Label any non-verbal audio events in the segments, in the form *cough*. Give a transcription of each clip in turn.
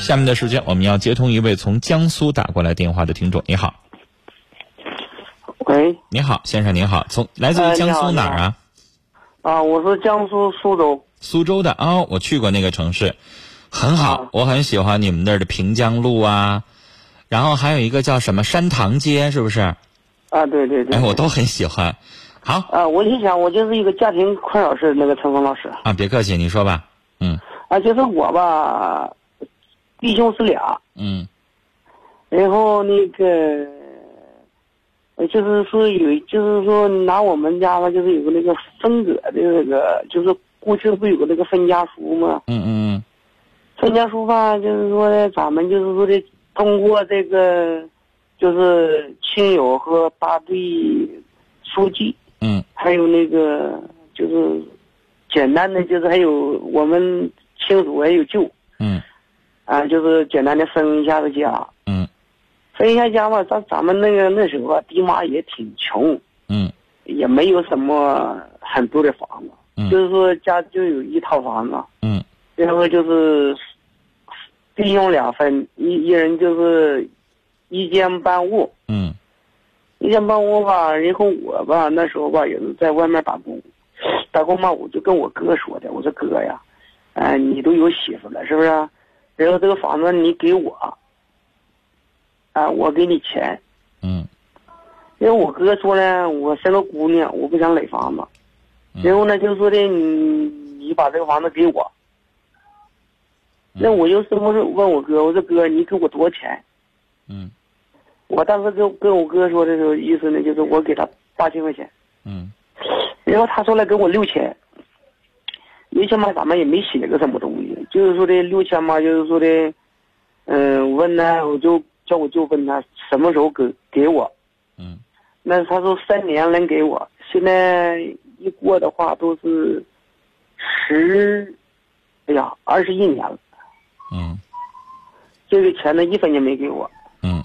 下面的时间，我们要接通一位从江苏打过来电话的听众。你好，喂，你好，先生您好，从来自于呃江苏哪儿啊？啊，我是江苏苏州。苏州的啊、我去过那个城市，很好，啊我很喜欢你们那儿的平江路啊，然后还有一个叫什么山塘街，是不是？啊，对对对。哎，我都很喜欢。好啊，我就想，我就是一个家庭困扰式那个陈峰老师啊，别客气，你说吧。嗯啊，就是我吧，弟兄是俩，嗯。然后那个，呃就是说有，就是说拿我们家吧，就是有个那个分割的那个，就是过去不有个那个分家书吗？嗯嗯分家书吧，就是说呢，咱们就是说的通过这个，就是亲友和大队书记。嗯。还有那个就是简单的，就是还有我们亲属还有舅。嗯啊，就是简单的分一下子家，嗯。分一下家吧。咱咱们那个那时候吧，爹妈也挺穷，嗯。也没有什么很多的房子，嗯。就是说家就有一套房子，嗯。然后就是弟兄两分，一一人就是一间半屋，嗯。一间半屋吧，然后我吧那时候吧也是在外面打工，打工嘛我就跟我哥说的，我说哥呀，哎、你都有媳妇了是不是？然后这个房子你给我，啊、我给你钱。嗯因为我哥说呢，我生个姑娘，我不想垒房子，嗯然后呢就说的你你把这个房子给我。嗯那我就这么说问我哥，我说哥你给我多少钱？嗯我当时跟跟我哥说的时候，意思呢就是我给他八千块钱。嗯然后他说来给我六千，六千嘛，咱们也没写个什么东西，就是说的六千嘛，就是说的，嗯、问他，我就叫我舅问他什么时候给给我，嗯。那他说三年能给我，现在一过的话都是十，哎呀，二十一年了，嗯。这个钱呢一分钱没给我，嗯，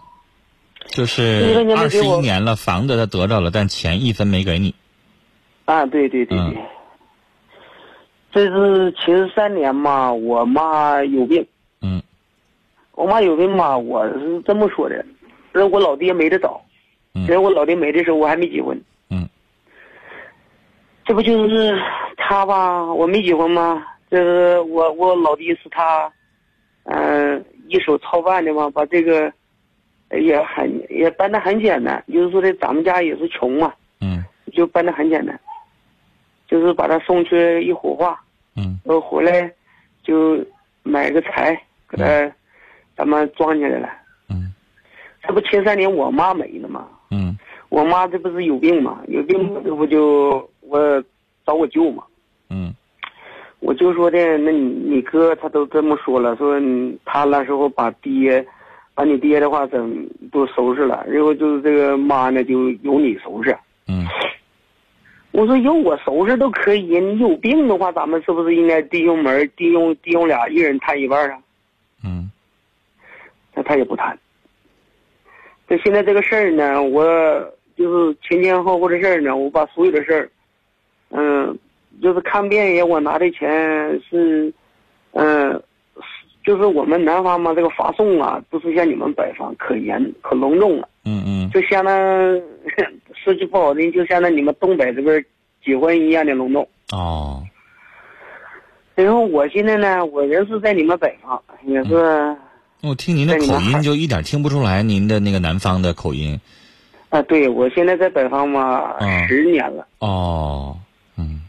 就是二十一年了，房子他得着了，但钱一分没给你。啊，对对对对，嗯这是前三年嘛，我妈有病。嗯我妈有病嘛，我是这么说的，那我老爹没得早，嗯然后我老爹没的时候我还没结婚，嗯这不就是他吧？我没结婚吗？这是我我老爹是他，嗯、一手操办的嘛，把这个呃也很也办的很简单，就是说的咱们家也是穷嘛，嗯就办的很简单，就是把他送去一火化，嗯然后回来就买个柴给他咱们装起来了。嗯这不前三年我妈没了吗？嗯我妈这不是有病嘛？有病这不就我找我舅嘛？嗯我舅说的，那你你哥他都这么说了，说他那时候把爹，把你爹的话整都收拾了，然后就是这个妈呢就由你收拾。嗯我说有我收拾都可以，你有病的话，咱们是不是应该弟兄们弟兄弟兄俩一人摊一半啊？嗯那他也不摊。这现在这个事儿呢，我就是前前后后的事儿呢，我把所有的事儿，嗯，就是看病也，我拿的钱是，嗯，就是我们南方嘛，这个发送啊，不是像你们北方可严可隆重了，嗯嗯就相当 *laughs* 说句不好听，就相当你们东北这边结婚一样的隆重。哦然后我现在呢，我人是在你们北方，也是。我听您的口音就一点听不出来您的那个南方的口音。啊，对，我现在在北方嘛，嗯十年了，哦，嗯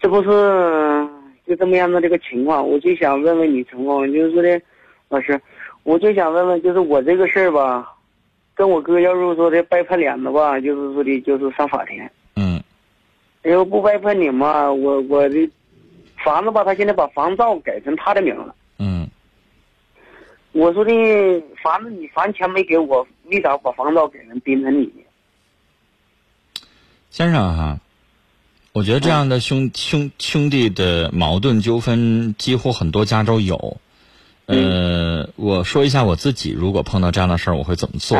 这不是就这么样的这个情况，我就想问问你情况，就是说的，老师，我就想问问，就是我这个事儿吧，跟我哥要是说的掰破脸子吧，就是说的，就是上法庭，嗯然后不掰破你嘛，我我的房子吧，他现在把房照改成他的名了。嗯我说的房子你房钱没给我，为啥把房照改成变成你的？先生哈，我觉得这样的兄兄兄弟的矛盾纠纷几乎很多家都有。呃，我说一下我自己，如果碰到这样的事儿，我会怎么做？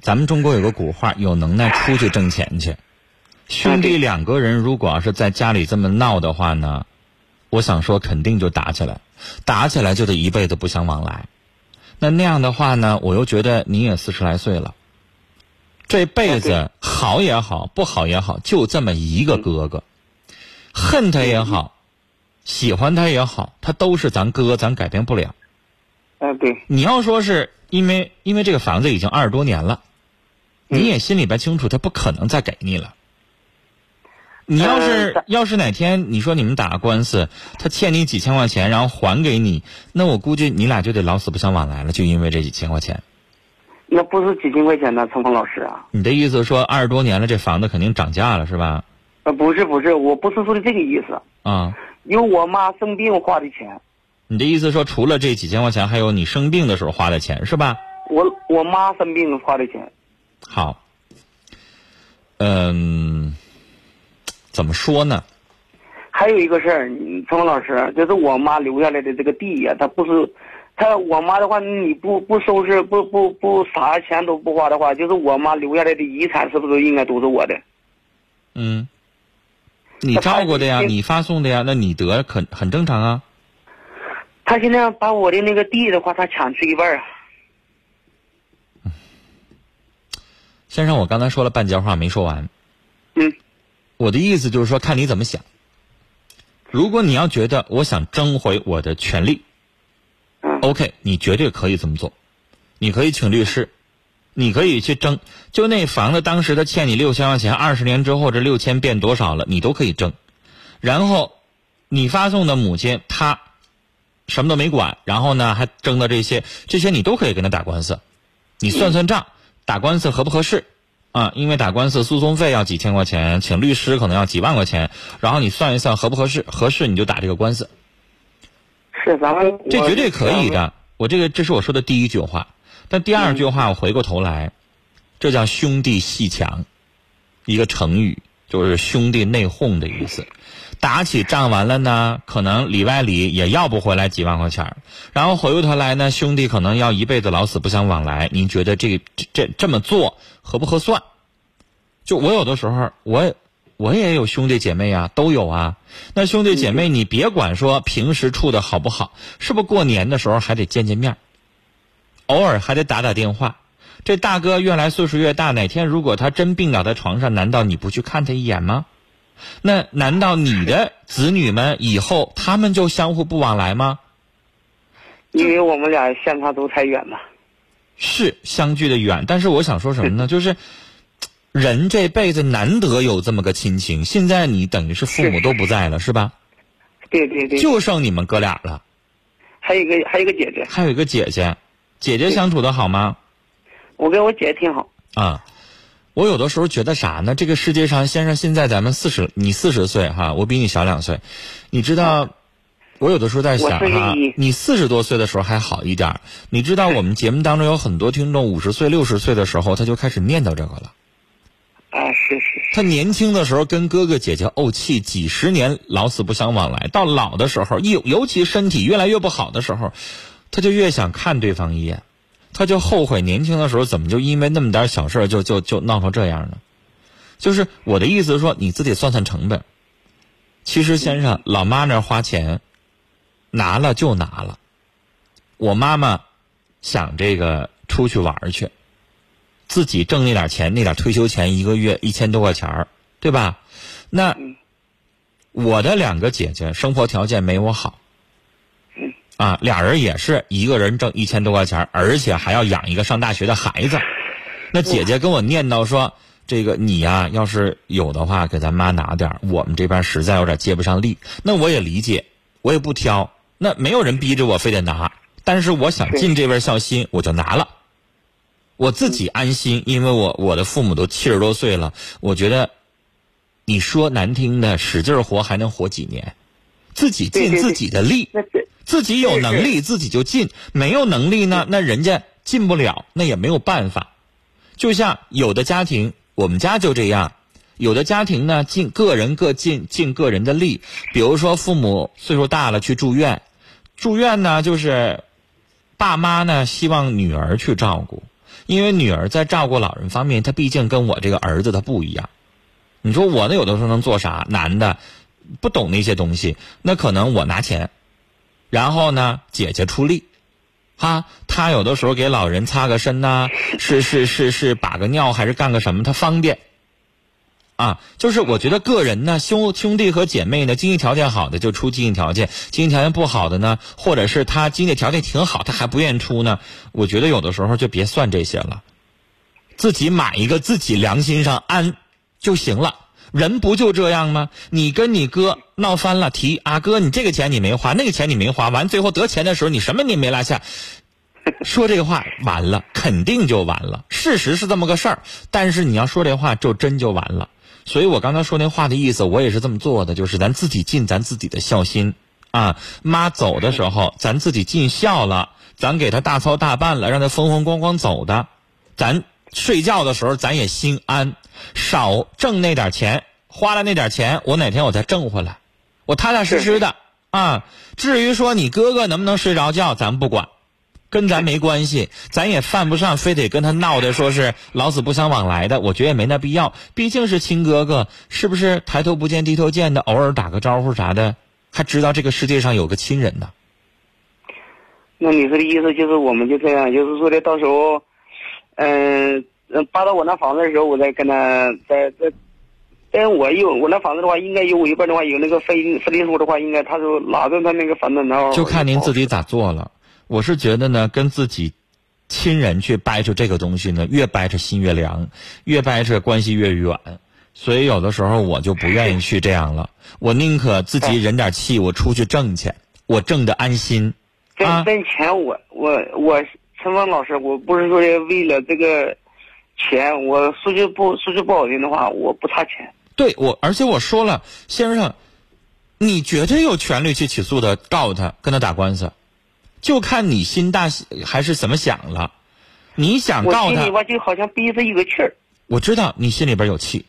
咱们中国有个古话，有能耐出去挣钱去。兄弟两个人如果要是在家里这么闹的话呢，我我想说肯定就打起来，打起来就得一辈子不相往来。那那样的话呢，我又觉得你也四十来岁了，这辈子好也好，不好也好，就这么一个哥哥，恨他也好，喜欢他也好，他都是咱哥，咱改变不了。嗯，对，你要说是因为因为这个房子已经二十多年了，你也心里边清楚，他不可能再给你了。你要是呃要是哪天你说你们打官司，他欠你几千块钱，然后还给你，那我估计你俩就得老死不相往来了，就因为这几千块钱。那不是几千块钱呢，陈峰老师啊。你的意思说二十多年了，这房子肯定涨价了是吧？呃，不是不是，我不是说的这个意思，啊，有我妈生病花的钱，你的意思说除了这几千块钱，还有你生病的时候花的钱是吧？我我妈生病花的钱。好，嗯，怎么说呢？还有一个事儿，嗯陈峰老师，就是我妈留下来的这个地呀，它不是，她我妈的话，你不不收拾，不不不啥钱都不花的话，就是我妈留下来的遗产，是不是应该都是我的？嗯，你照顾的呀，你发送的呀，那你得很很正常啊。他现在把我的那个地的话，他抢去一半儿啊。先生，我刚才说了半截话没说完。嗯，我的意思就是说，看你怎么想。如果你要觉得我想争回我的权利嗯，OK，你绝对可以这么做。你可以请律师，你可以去争。就那房子当时他欠你六千块钱，二十年之后这六千变多少了，你都可以争。然后你发送的母亲她什么都没管，然后呢还争的这些，这些你都可以跟他打官司。你算算账，打官司合不合适？啊，因为打官司诉讼费要几千块钱，请律师可能要几万块钱，然后你算一算合不合适，合适你就打这个官司，是咱们这绝对可以的。我这个这是我说的第一句话，但第二句话我回过头来，这叫兄弟戏强，一个成语就是兄弟内讧的意思。打起仗完了呢，可能里外里也要不回来几万块钱儿然后回过头来呢，兄弟可能要一辈子老死不相往来。您觉得这这这这么做合不合算？就我有的时候，我我也有兄弟姐妹啊，都有啊。那兄弟姐妹，你别管说平时处的好不好，是不是过年的时候还得见见面儿偶尔还得打打电话。这大哥越来岁数越大，哪天如果他真病倒在床上，难道你不去看他一眼吗？那难道你的子女们以后他们就相互不往来吗？因为我们俩相差都太远了。是相距的远，但是我想说什么呢？就是人这辈子难得有这么个亲情，现在你等于是父母都不在了，是吧？对对对，就剩你们哥俩了，还有一个还有一个姐姐，还有一个姐姐，姐姐相处的好吗？我跟我姐挺好。啊，我有的时候觉得啥呢？这个世界上，先生，现在咱们四十，你四十岁哈，我比你小两岁，你知道，我有的时候在想哈你四十多岁的时候还好一点儿你知道我们节目当中有很多听众五十岁、六十岁的时候，他就开始念叨这个了。啊，是是是，他年轻的时候跟哥哥姐姐怄气，几十年老死不相往来，到老的时候，尤尤其身体越来越不好的时候，他就越想看对方一眼，他就后悔年轻的时候怎么就因为那么点小事就就就闹成这样呢？就是我的意思是说，你自己算算成本。其实先生，老妈那儿花钱，拿了就拿了。我妈妈想这个出去玩去，自己挣那点钱，那点退休钱，一个月一千多块钱儿，对吧？那我的两个姐姐生活条件没我好，啊，俩人也是一个人挣一千多块钱儿，而且还要养一个上大学的孩子。那姐姐跟我念叨说：“这个你呀、要是有的话，给咱妈拿点儿我们这边实在有点接不上力。”那我也理解，我也不挑。那没有人逼着我非得拿，但是我想尽这份孝心，我就拿了。我自己安心，因为我我的父母都七十多岁了，我觉得，你说难听的，使劲儿活还能活几年？自己尽自己的力，自己有能力自己就尽，没有能力呢，那人家尽不了，那也没有办法。就像有的家庭，我们家就这样，有的家庭呢，尽个人各尽尽个人的力。比如说父母岁数大了去住院，住院呢就是爸妈呢希望女儿去照顾，因为女儿在照顾老人方面，她毕竟跟我这个儿子她不一样。你说我呢，有的时候能做啥？男的，不懂那些东西，那可能我拿钱，然后呢，姐姐出力，哈，他有的时候给老人擦个身呐，是是是是把个尿还是干个什么，他方便。啊，就是我觉得个人呢，兄兄弟和姐妹呢，经济条件好的就出经济条件，经济条件不好的呢，或者是他经济条件挺好，他还不愿意出呢，我觉得有的时候就别算这些了，自己买一个自己良心上安就行了。人不就这样吗？你跟你哥闹翻了，提啊哥，你这个钱你没花，那个钱你没花，完最后得钱的时候你什么你没落下，说这话完了，肯定就完了。事实是这么个事儿，但是你要说这话就真就完了。所以我刚才说那话的意思，我也是这么做的，就是咱自己尽咱自己的孝心啊。妈走的时候，咱自己尽孝了，咱给她大操大办了，让她风风光光走的。咱睡觉的时候，咱也心安，少挣那点钱，花了那点钱，我哪天我再挣回来，我踏踏实实的啊。至于说你哥哥能不能睡着觉，咱不管。跟咱没关系，咱也犯不上非得跟他闹的，说是老死不相往来的。我觉得也没那必要，毕竟是亲哥哥，是不是？抬头不见低头见的，偶尔打个招呼啥的，还知道这个世界上有个亲人呢。那你说的意思就是，我们就这样，就是说的，到时候，嗯，搬到我那房子的时候，我再跟他再再，但我有我那房子的话，应该有我一半的话，有那个分分离书的话，应该他就拿着他那个房子，然后就看您自己咋做了。我是觉得呢，跟自己亲人去掰扯这个东西呢，越掰扯心越凉，越掰扯关系越远。所以有的时候我就不愿意去这样了。我宁可自己忍点气，我出去挣去，我挣的安心。挣挣钱，我我我陈峰老师，我不是说为了这个钱，我说句不说句不好听的话，我不差钱。对我，而且我说了，先生，你绝对有权利去起诉他，告他，跟他打官司。就看你心大还是怎么想了，你想告他，我就好像憋着一个气儿。我知道你心里边有气，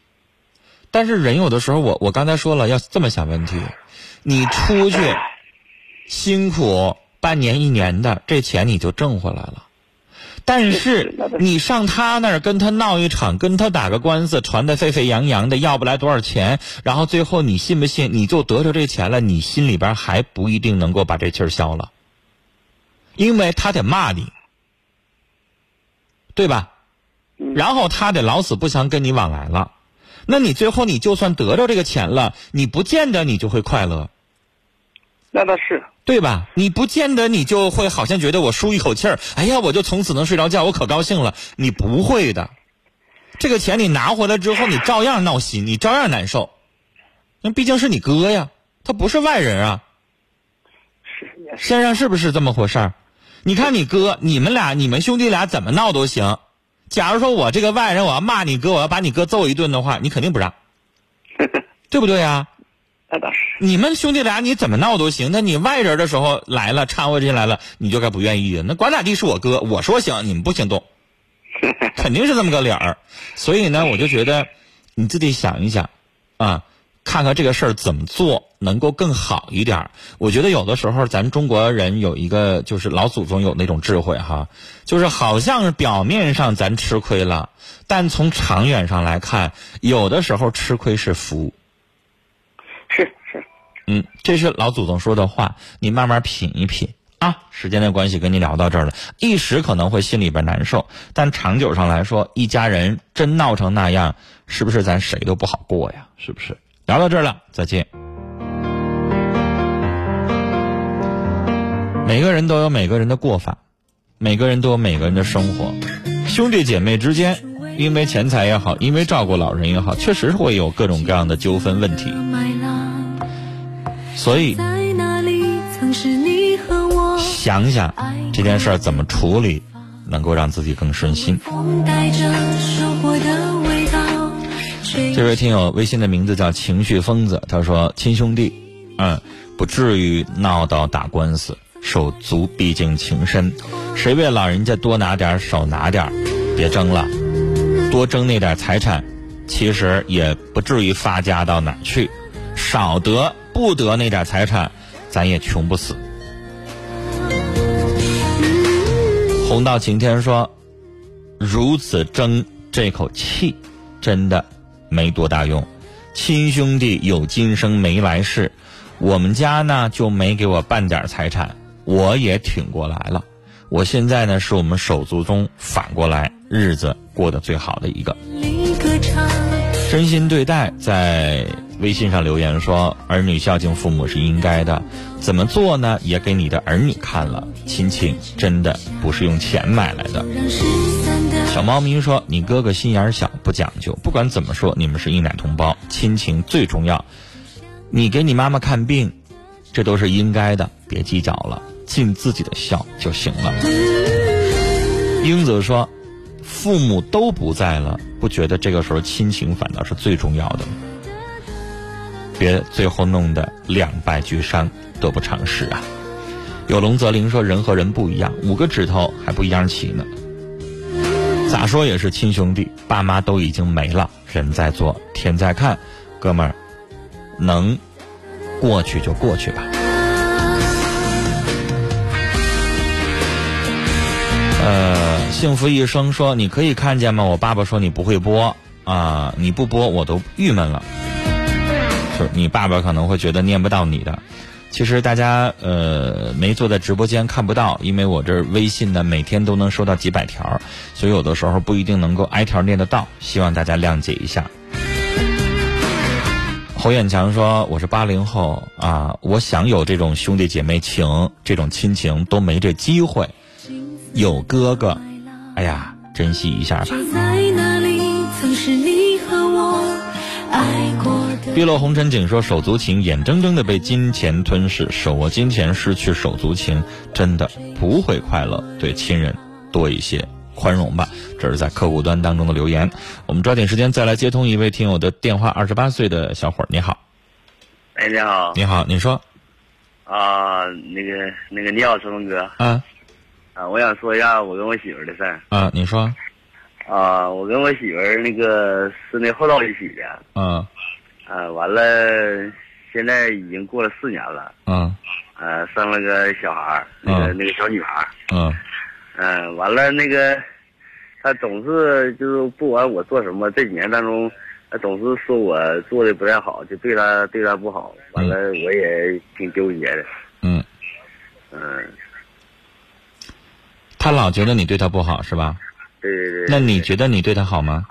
但是人有的时候，我我刚才说了要这么想问题，你出去辛苦半年一年的，这钱你就挣回来了。但是你上他那儿跟他闹一场，跟他打个官司，传的沸沸扬扬的，要不来多少钱，然后最后你信不信你就得着这钱了？你心里边还不一定能够把这气儿消了。因为他得骂你，对吧？然后他得老死不相跟你往来了，那你最后你就算得着这个钱了，你不见得你就会快乐。那倒是，对吧？你不见得你就会好像觉得我舒一口气儿，哎呀，我就从此能睡着觉，我可高兴了。你不会的，这个钱你拿回来之后，你照样闹心，你照样难受。那毕竟是你哥呀，他不是外人啊。先生是不是这么回事儿？你看你哥，你们俩，你们兄弟俩怎么闹都行。假如说我这个外人，我要骂你哥，我要把你哥揍一顿的话，你肯定不让，*laughs* 对不对呀？那倒是。你们兄弟俩你怎么闹都行，那你外人的时候来了，掺和进来了，你就该不愿意。那管咋地是我哥，我说行，你们不行动，*laughs* 肯定是这么个理儿。所以呢，我就觉得你自己想一想，啊。看看这个事儿怎么做能够更好一点我觉得有的时候咱中国人有一个就是老祖宗有那种智慧哈，就是好像是表面上咱吃亏了，但从长远上来看，有的时候吃亏是福。是是，嗯，这是老祖宗说的话，你慢慢品一品啊。时间的关系，跟你聊到这儿了，一时可能会心里边难受，但长久上来说，一家人真闹成那样，是不是咱谁都不好过呀？是不是？聊到这儿了，再见。每个人都有每个人的过法，每个人都有每个人的生活。兄弟姐妹之间，因为钱财也好，因为照顾老人也好，确实会有各种各样的纠纷问题。所以，想想这件事儿怎么处理，能够让自己更顺心。风带着生活的这位听友微信的名字叫情绪疯子，他说：“亲兄弟，嗯，不至于闹到打官司，手足毕竟情深，谁为老人家多拿点少拿点别争了，多争那点财产，其实也不至于发家到哪去，少得不得那点财产，咱也穷不死。”红到晴天说：“如此争这口气，真的。”没多大用，亲兄弟有今生没来世，我们家呢就没给我半点财产，我也挺过来了。我现在呢是我们手足中反过来日子过得最好的一个。真心对待，在微信上留言说：“儿女孝敬父母是应该的，怎么做呢？也给你的儿女看了，亲情真的不是用钱买来的。”小猫咪说：“你哥哥心眼小，不讲究。不管怎么说，你们是一奶同胞，亲情最重要。你给你妈妈看病，这都是应该的，别计较了。”尽自己的孝就行了。英子说：“父母都不在了，不觉得这个时候亲情反倒是最重要的吗？别最后弄得两败俱伤，得不偿失啊！”有龙则灵说：“人和人不一样，五个指头还不一样齐呢。咋说也是亲兄弟，爸妈都已经没了，人在做，天在看，哥们儿，能过去就过去吧。”呃，幸福一生说你可以看见吗？我爸爸说你不会播啊，你不播我都郁闷了。是你爸爸可能会觉得念不到你的，其实大家呃没坐在直播间看不到，因为我这微信呢每天都能收到几百条，所以有的时候不一定能够挨条念得到，希望大家谅解一下。侯远强说我是八零后啊，我想有这种兄弟姐妹情，这种亲情都没这机会。有哥哥，哎呀，珍惜一下吧。碧落红尘景说手足情眼睁睁的被金钱吞噬，手握金钱失去手足情，真的不会快乐。对亲人多一些宽容吧。这是在客户端当中的留言。我们抓紧时间再来接通一位听友的电话。二十八岁的小伙儿，你好。哎，你好。你好，你说。啊，那个，那个，你好，春风哥。啊。啊，我想说一下我跟我媳妇的事儿。啊，你说。啊，我跟我媳妇儿那个是那后到一起的。嗯。啊，完了，现在已经过了四年了。嗯。呃，生了个小孩儿，那个那个小女孩儿。嗯。嗯，完了，那个，她总是就是不管我做什么，这几年当中，她总是说我做的不太好，就对她对她不好。完了，我也挺纠结的。嗯。嗯。他老觉得你对他不好是吧？对对对。那你觉得你对他好吗？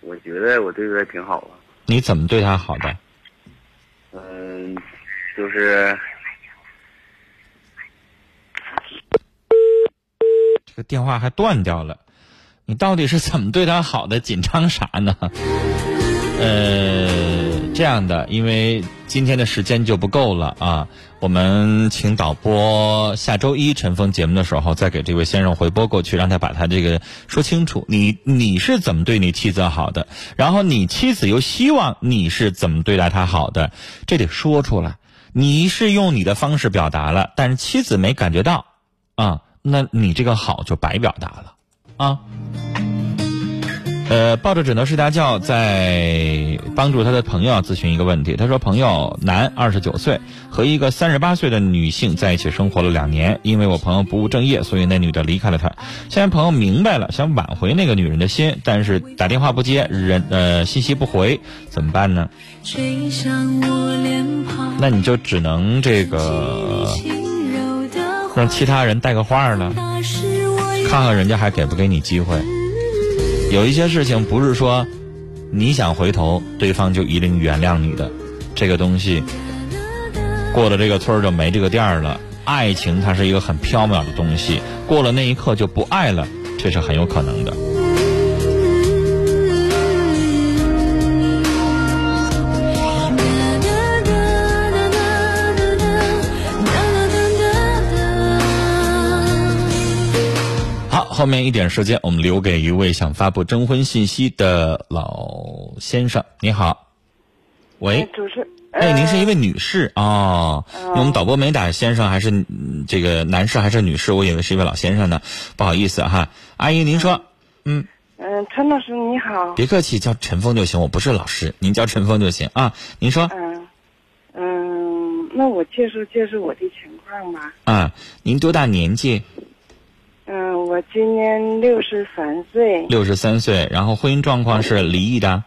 我觉得我对他挺好啊。你怎么对他好的？嗯，就是这个电话还断掉了，你到底是怎么对他好的？紧张啥呢？呃，这样的，因为今天的时间就不够了啊。我们请导播下周一晨风节目的时候，再给这位先生回拨过去，让他把他这个说清楚。你你是怎么对你妻子好的？然后你妻子又希望你是怎么对待他好的？这得说出来。你是用你的方式表达了，但是妻子没感觉到啊，那你这个好就白表达了啊。呃，抱着枕头睡大觉，在帮助他的朋友咨询一个问题。他说，朋友男，二十九岁，和一个三十八岁的女性在一起生活了两年。因为我朋友不务正业，所以那女的离开了他。现在朋友明白了，想挽回那个女人的心，但是打电话不接，人呃信息不回，怎么办呢？那你就只能这个让其他人带个话呢，看看人家还给不给你机会。有一些事情不是说你想回头，对方就一定原谅你的。这个东西过了这个村就没这个店了。爱情它是一个很飘渺的东西，过了那一刻就不爱了，这是很有可能的。后面一点时间，我们留给一位想发布征婚信息的老先生。你好，喂，主持，哎，您是一位女士哦。我们导播没打先生还是这个男士还是女士？我以为是一位老先生呢，不好意思哈。阿姨，您说，嗯嗯，陈老师你好，别客气，叫陈峰就行，我不是老师，您叫陈峰就行啊。您说，嗯嗯，那我介绍介绍我的情况吧。啊，您多大年纪？嗯，我今年六十三岁。六十三岁，然后婚姻状况是离异的。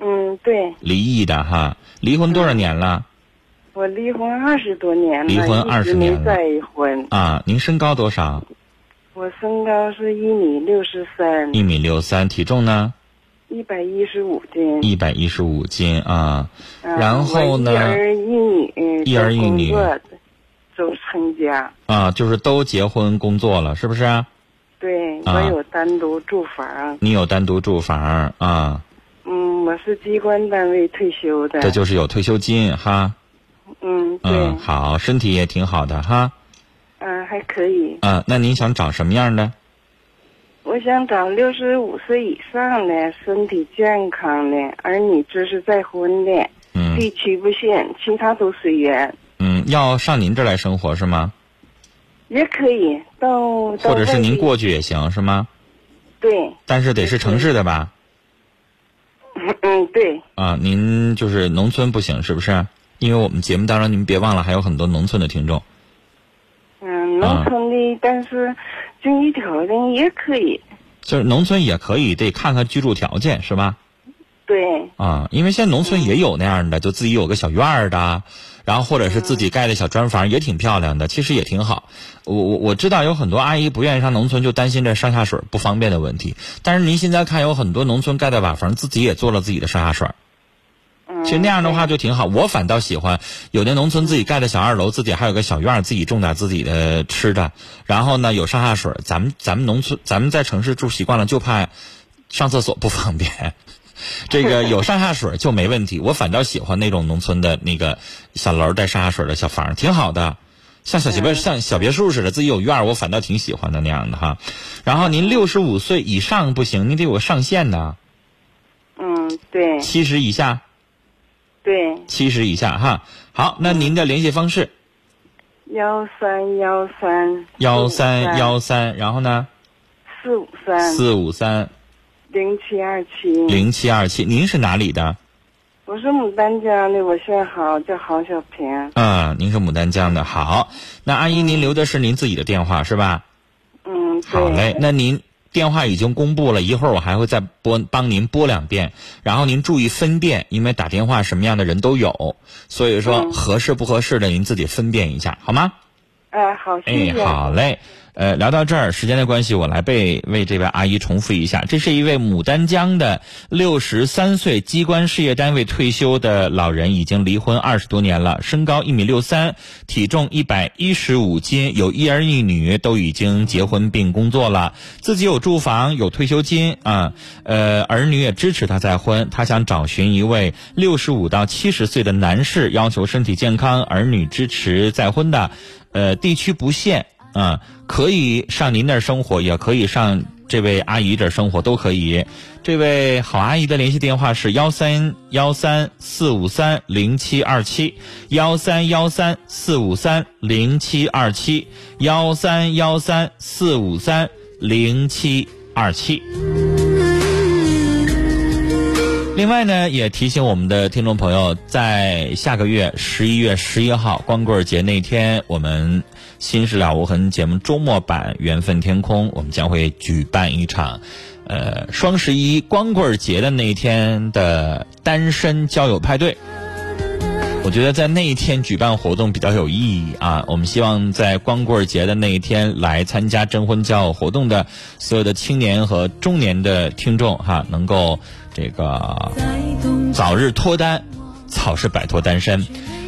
嗯，对，离异的哈，离婚多少年了？我离婚二十多年了，离婚一直20年再婚。啊，您身高多少？我身高是一米六十三，一米六三，体重呢？一百一十五斤。一百一十五斤啊。嗯然后呢一儿一女，一儿一女都成家。啊，就是都结婚工作了，是不是？对，啊我有单独住房。你有单独住房啊，嗯，我是机关单位退休的。这就是有退休金哈。嗯，对，嗯，好，身体也挺好的哈。嗯，还可以。啊，那您想找什么样的？我想找六十五岁以上的，身体健康的，儿女支持再婚的，嗯地区不限，其他都随缘，嗯，要上您这儿来生活是吗？也可以。到到或者是您过去也行是吗？对，但是得是城市的吧？嗯，对，啊，您就是农村不行是不是？因为我们节目当中，您别忘了还有很多农村的听众。嗯，啊农村的，但是经济条件也可以。就是农村也可以，得看看居住条件是吧？对，啊，因为现在农村也有那样的，就自己有个小院儿的，然后或者是自己盖的小砖房，也挺漂亮的，其实也挺好。我我我知道有很多阿姨不愿意上农村，就担心这上下水不方便的问题。但是您现在看，有很多农村盖的瓦房，自己也做了自己的上下水。嗯，其实那样的话就挺好，我反倒喜欢有的农村自己盖的小二楼，自己还有个小院，自己种点自己的吃的，然后呢有上下水。咱们咱们农村，咱们在城市住习惯了，就怕上厕所不方便。*laughs* 这个有上下水就没问题，我反倒喜欢那种农村的那个小楼带上下水的小房，挺好的，像小别像小别墅似的，自己有院儿，我反倒挺喜欢的那样的哈。然后您六十五岁以上不行，您得有个上限呢，嗯，对。七十以下。对，七十以下哈。好，那您的联系方式？幺三幺三。幺三。幺三，然后呢？四五三。四五三零七二七。零七二七，您是哪里的？我是牡丹江的，我姓郝，叫郝小平。嗯，您是牡丹江的。好，那阿姨您留的是您自己的电话是吧？嗯，好嘞，那您电话已经公布了，一会儿我还会再拨帮您拨两遍，然后您注意分辨，因为打电话什么样的人都有，所以说嗯合适不合适的您自己分辨一下，好吗？哎，好，哎，好嘞。呃，聊到这儿，时间的关系，我来被为这位阿姨重复一下。这是一位牡丹江的六十三岁机关事业单位退休的老人，已经离婚二十多年了，身高一米六三，体重一百一十五斤，有一儿一女，都已经结婚并工作了，自己有住房，有退休金啊，呃，儿女也支持他再婚。他想找寻一位六十五到七十岁的男士，要求身体健康，儿女支持再婚的。呃，地区不限啊，可以上您那儿生活，也可以上这位阿姨这儿生活，都可以。这位好阿姨的联系电话是幺三幺三四五三零七二七，幺三幺三四五三零七二七，幺三幺三四五三零七二七。另外呢，也提醒我们的听众朋友，在下个月十一月十一号光棍节那天，我们《心事了无痕》节目周末版《缘分天空》，我们将会举办一场，呃，双十一光棍节的那一天的单身交友派对。我觉得在那一天举办活动比较有意义啊！我们希望在光棍节的那一天来参加征婚交友活动的所有的青年和中年的听众哈，能够这个早日脱单，早日摆脱单身。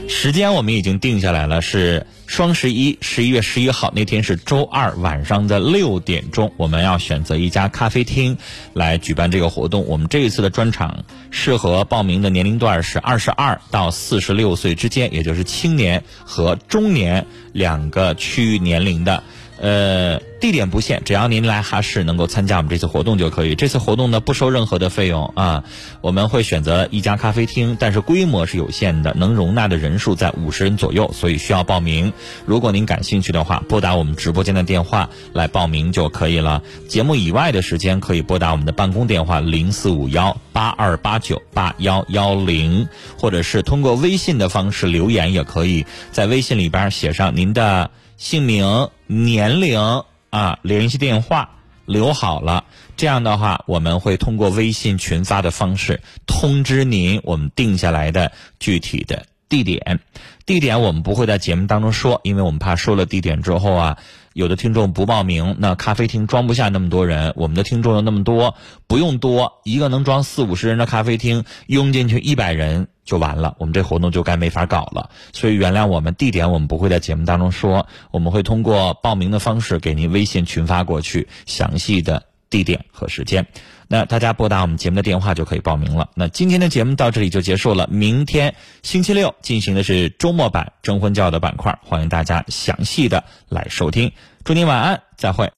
时间我们已经定下来了，是双十一，十一月十一号那天是周二晚上的六点钟，我们要选择一家咖啡厅来举办这个活动。我们这一次的专场适合报名的年龄段是二十二到四十六岁之间，也就是青年和中年两个区域年龄的。呃，地点不限，只要您来哈市能够参加我们这次活动就可以。这次活动呢不收任何的费用啊，我们会选择一家咖啡厅，但是规模是有限的，能容纳的人数在五十人左右，所以需要报名。如果您感兴趣的话，拨打我们直播间的电话来报名就可以了。节目以外的时间可以拨打我们的办公电话零四五幺八二八九八幺幺零，或者是通过微信的方式留言也可以，在微信里边写上您的。姓名、年龄啊，联系电话，留好了。这样的话，我们会通过微信群发的方式通知您我们定下来的具体的地点。地点我们不会在节目当中说，因为我们怕说了地点之后啊，有的听众不报名，那咖啡厅装不下那么多人。我们的听众有那么多，不用多，一个能装四五十人的咖啡厅，拥进去一百人就完了，我们这活动就该没法搞了。所以原谅我们，地点我们不会在节目当中说，我们会通过报名的方式给您微信群发过去详细的地点和时间。那大家拨打我们节目的电话就可以报名了。那今天的节目到这里就结束了，明天星期六进行的是周末版征婚教的板块，欢迎大家详细的来收听。祝您晚安，再会。